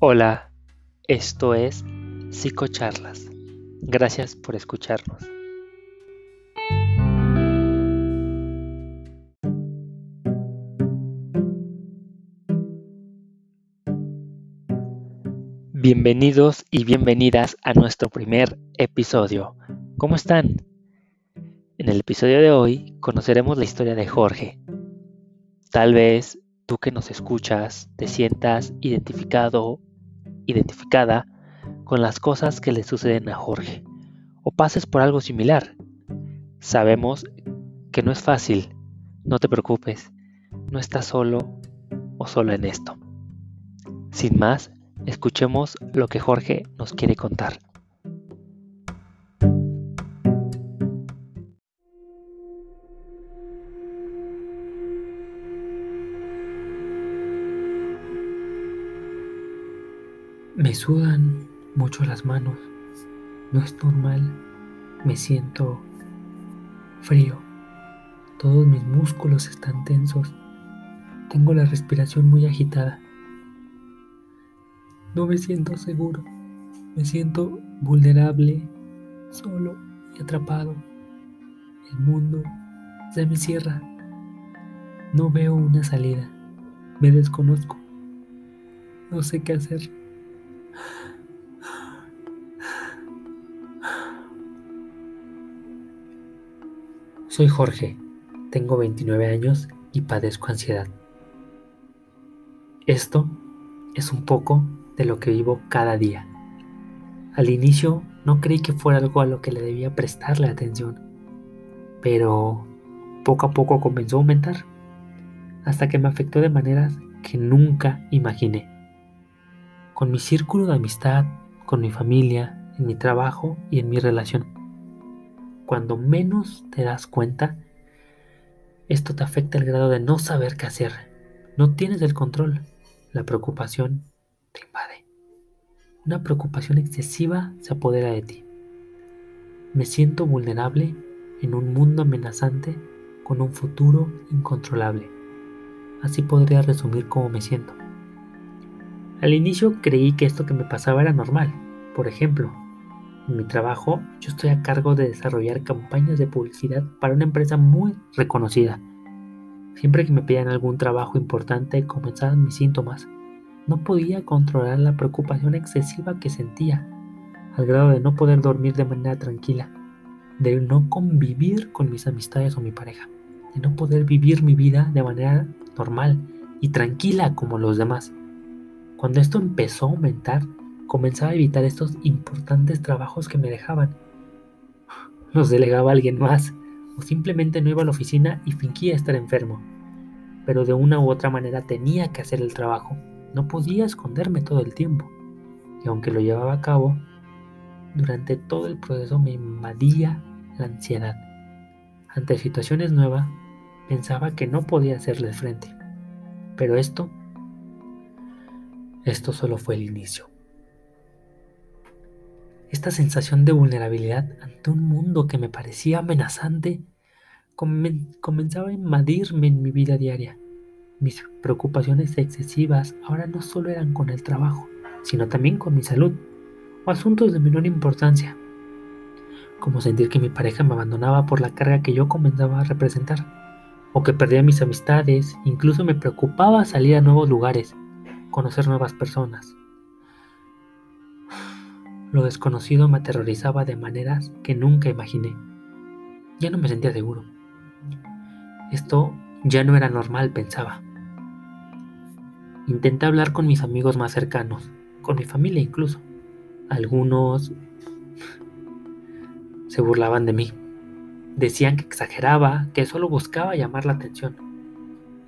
Hola, esto es Psicocharlas. Gracias por escucharnos. Bienvenidos y bienvenidas a nuestro primer episodio. ¿Cómo están? En el episodio de hoy conoceremos la historia de Jorge. Tal vez tú que nos escuchas te sientas identificado, identificada con las cosas que le suceden a Jorge o pases por algo similar. Sabemos que no es fácil, no te preocupes, no estás solo o solo en esto. Sin más, escuchemos lo que Jorge nos quiere contar. Me sudan mucho las manos. No es normal. Me siento frío. Todos mis músculos están tensos. Tengo la respiración muy agitada. No me siento seguro. Me siento vulnerable, solo y atrapado. El mundo se me cierra. No veo una salida. Me desconozco. No sé qué hacer. Soy Jorge, tengo 29 años y padezco ansiedad. Esto es un poco de lo que vivo cada día. Al inicio no creí que fuera algo a lo que le debía prestarle atención, pero poco a poco comenzó a aumentar, hasta que me afectó de maneras que nunca imaginé. Con mi círculo de amistad, con mi familia, en mi trabajo y en mi relación cuando menos te das cuenta, esto te afecta al grado de no saber qué hacer. No tienes el control. La preocupación te invade. Una preocupación excesiva se apodera de ti. Me siento vulnerable en un mundo amenazante con un futuro incontrolable. Así podría resumir cómo me siento. Al inicio creí que esto que me pasaba era normal. Por ejemplo, en mi trabajo, yo estoy a cargo de desarrollar campañas de publicidad para una empresa muy reconocida. Siempre que me pedían algún trabajo importante comenzaban mis síntomas. No podía controlar la preocupación excesiva que sentía, al grado de no poder dormir de manera tranquila, de no convivir con mis amistades o mi pareja, de no poder vivir mi vida de manera normal y tranquila como los demás. Cuando esto empezó a aumentar, comenzaba a evitar estos importantes trabajos que me dejaban. Los delegaba a alguien más, o simplemente no iba a la oficina y fingía estar enfermo. Pero de una u otra manera tenía que hacer el trabajo. No podía esconderme todo el tiempo. Y aunque lo llevaba a cabo, durante todo el proceso me invadía la ansiedad. Ante situaciones nuevas, pensaba que no podía hacerles frente. Pero esto, esto solo fue el inicio. Esta sensación de vulnerabilidad ante un mundo que me parecía amenazante comenzaba a invadirme en mi vida diaria. Mis preocupaciones excesivas ahora no solo eran con el trabajo, sino también con mi salud o asuntos de menor importancia, como sentir que mi pareja me abandonaba por la carga que yo comenzaba a representar, o que perdía mis amistades, incluso me preocupaba salir a nuevos lugares, conocer nuevas personas, lo desconocido me aterrorizaba de maneras que nunca imaginé. Ya no me sentía seguro. Esto ya no era normal, pensaba. Intenté hablar con mis amigos más cercanos, con mi familia incluso. Algunos se burlaban de mí. Decían que exageraba, que solo buscaba llamar la atención.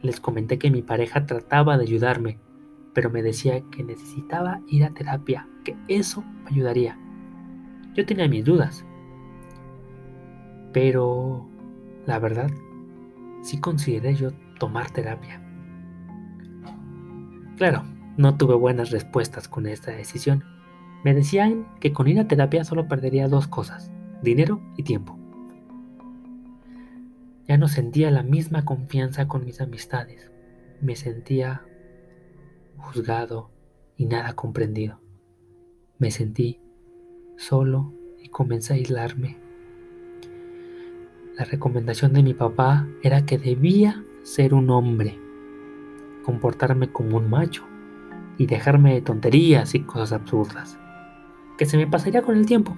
Les comenté que mi pareja trataba de ayudarme, pero me decía que necesitaba ir a terapia, que eso me ayudaría. Yo tenía mis dudas, pero la verdad, sí consideré yo tomar terapia. Claro, no tuve buenas respuestas con esta decisión. Me decían que con ir a terapia solo perdería dos cosas, dinero y tiempo. Ya no sentía la misma confianza con mis amistades. Me sentía juzgado, y nada comprendido. Me sentí solo y comencé a aislarme. La recomendación de mi papá era que debía ser un hombre, comportarme como un macho y dejarme de tonterías y cosas absurdas, que se me pasaría con el tiempo.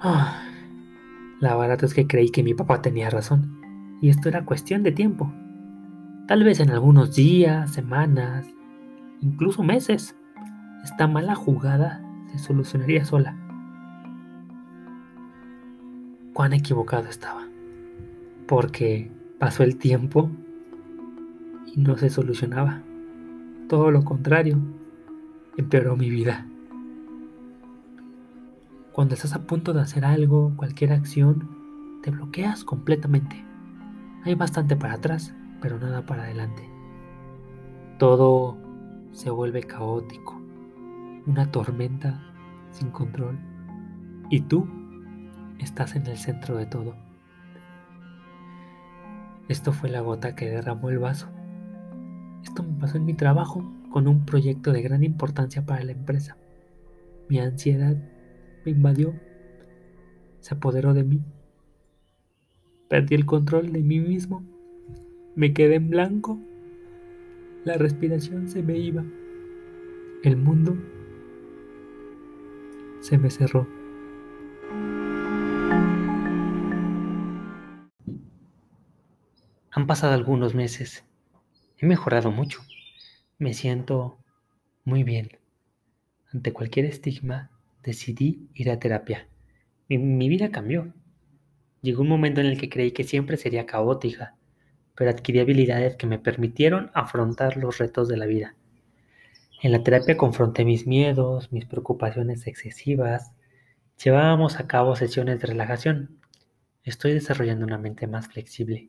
Ah, la verdad es que creí que mi papá tenía razón, y esto era cuestión de tiempo. Tal vez en algunos días, semanas, incluso meses, esta mala jugada se solucionaría sola. Cuán equivocado estaba, porque pasó el tiempo y no se solucionaba. Todo lo contrario, empeoró mi vida. Cuando estás a punto de hacer algo, cualquier acción, te bloqueas completamente. Hay bastante para atrás, pero nada para adelante. Todo se vuelve caótico, una tormenta sin control. Y tú estás en el centro de todo. Esto fue la gota que derramó el vaso. Esto me pasó en mi trabajo con un proyecto de gran importancia para la empresa. Mi ansiedad me invadió, se apoderó de mí. Perdí el control de mí mismo, me quedé en blanco, la respiración se me iba, el mundo se me cerró. Han pasado algunos meses. He mejorado mucho. Me siento muy bien. Ante cualquier estigma, decidí ir a terapia. Mi, vida cambió. Llegó un momento en el que creí que siempre sería caótica, pero adquirí habilidades que me permitieron afrontar los retos de la vida. En la terapia confronté mis miedos, mis preocupaciones excesivas. Llevábamos a cabo sesiones de relajación. Estoy desarrollando una mente más flexible.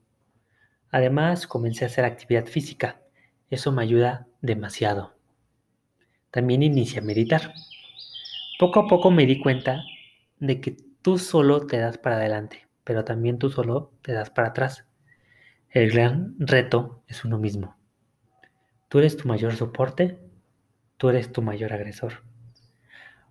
Además, comencé a hacer actividad física. Eso me ayuda demasiado. También inicié a meditar. Poco a poco me di cuenta de que tú solo te das para adelante, pero también tú solo te das para atrás. El gran reto es uno mismo. Tú eres tu mayor soporte, tú eres tu mayor agresor.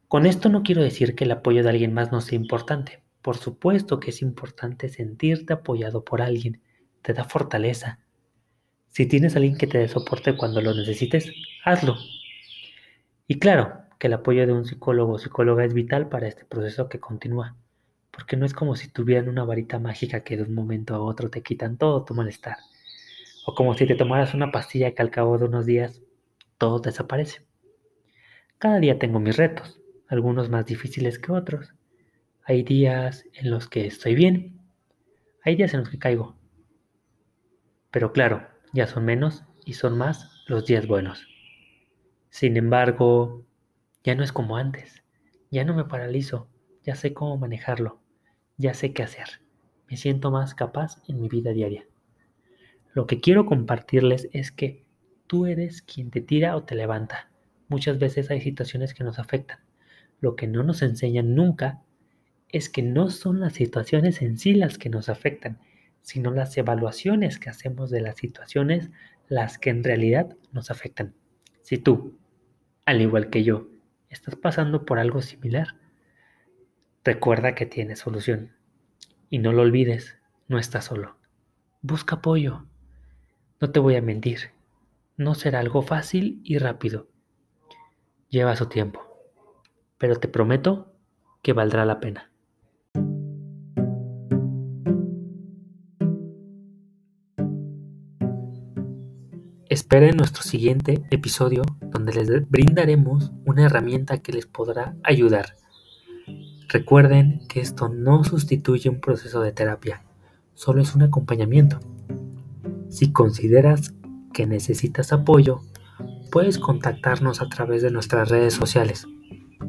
Con esto no quiero decir que el apoyo de alguien más no sea importante. Por supuesto que es importante sentirte apoyado por alguien, te da fortaleza. Si tienes a alguien que te dé soporte cuando lo necesites, hazlo. Y claro, que el apoyo de un psicólogo o psicóloga es vital para este proceso que continúa, porque no es como si tuvieran una varita mágica que de un momento a otro te quitan todo tu malestar, o como si te tomaras una pastilla que al cabo de unos días todo desaparece. Cada día tengo mis retos, algunos más difíciles que otros. Hay días en los que estoy bien, hay días en los que caigo. Pero claro, ya son menos y son más los días buenos. Sin embargo, ya no es como antes. Ya no me paralizo. Ya sé cómo manejarlo. Ya sé qué hacer. Me siento más capaz en mi vida diaria. Lo que quiero compartirles es que tú eres quien te tira o te levanta. Muchas veces hay situaciones que nos afectan. Lo que no nos enseñan nunca es que no son las situaciones en sí las que nos afectan, sino las evaluaciones que hacemos de las situaciones las que en realidad nos afectan. Si tú, al igual que yo, estás pasando por algo similar, recuerda que tienes solución. Y no lo olvides, no estás solo. Busca apoyo. No te voy a mentir, no será algo fácil y rápido. Lleva su tiempo, pero te prometo que valdrá la pena. Esperen nuestro siguiente episodio donde les brindaremos una herramienta que les podrá ayudar. Recuerden que esto no sustituye un proceso de terapia, solo es un acompañamiento. Si consideras que necesitas apoyo, puedes contactarnos a través de nuestras redes sociales.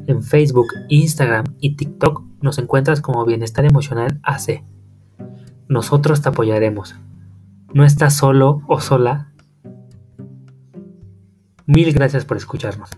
En Facebook, Instagram y TikTok nos encuentras como Bienestar Emocional AC. Nosotros te apoyaremos. No estás solo o sola Mil gracias por escucharnos.